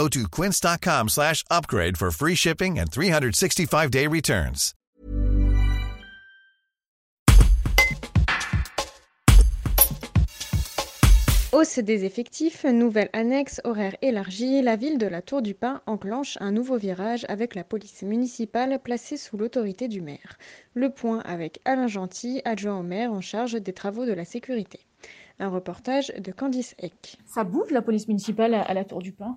Go to quince.com slash upgrade for free shipping and 365-day returns. Hausse des effectifs, nouvelle annexe, horaire élargi, la ville de la Tour du Pin enclenche un nouveau virage avec la police municipale placée sous l'autorité du maire. Le point avec Alain Gentil, adjoint au maire en charge des travaux de la sécurité. Un reportage de Candice Eck. Ça bouge la police municipale à la Tour du Pin?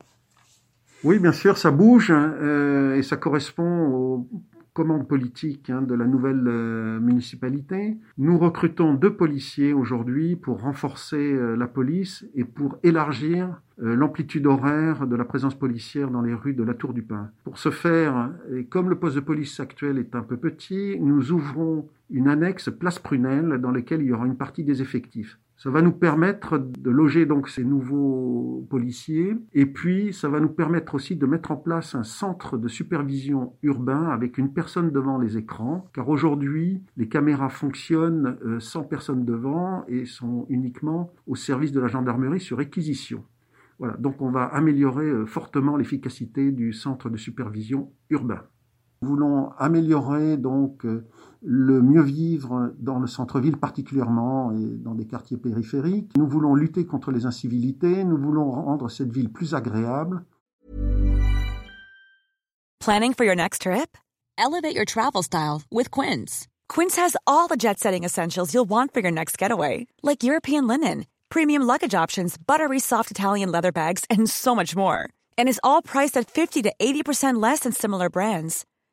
Oui, bien sûr, ça bouge euh, et ça correspond aux commandes politiques hein, de la nouvelle euh, municipalité. Nous recrutons deux policiers aujourd'hui pour renforcer euh, la police et pour élargir l'amplitude horaire de la présence policière dans les rues de la Tour du Pin. Pour ce faire, et comme le poste de police actuel est un peu petit, nous ouvrons une annexe place Prunelle dans laquelle il y aura une partie des effectifs. Ça va nous permettre de loger donc ces nouveaux policiers et puis ça va nous permettre aussi de mettre en place un centre de supervision urbain avec une personne devant les écrans car aujourd'hui les caméras fonctionnent euh, sans personne devant et sont uniquement au service de la gendarmerie sur réquisition. Voilà, donc on va améliorer euh, fortement l'efficacité du centre de supervision urbain. Nous voulons améliorer donc euh, le mieux vivre dans le centre-ville particulièrement et dans des quartiers périphériques. Nous voulons lutter contre les incivilités, nous voulons rendre cette ville plus agréable. Planning for your next trip? Elevate your travel style with Quince. Quince has all the jet-setting essentials you'll want for your next getaway, like European linen, premium luggage options, buttery soft Italian leather bags, and so much more. And is all priced at 50 to 80% less than similar brands.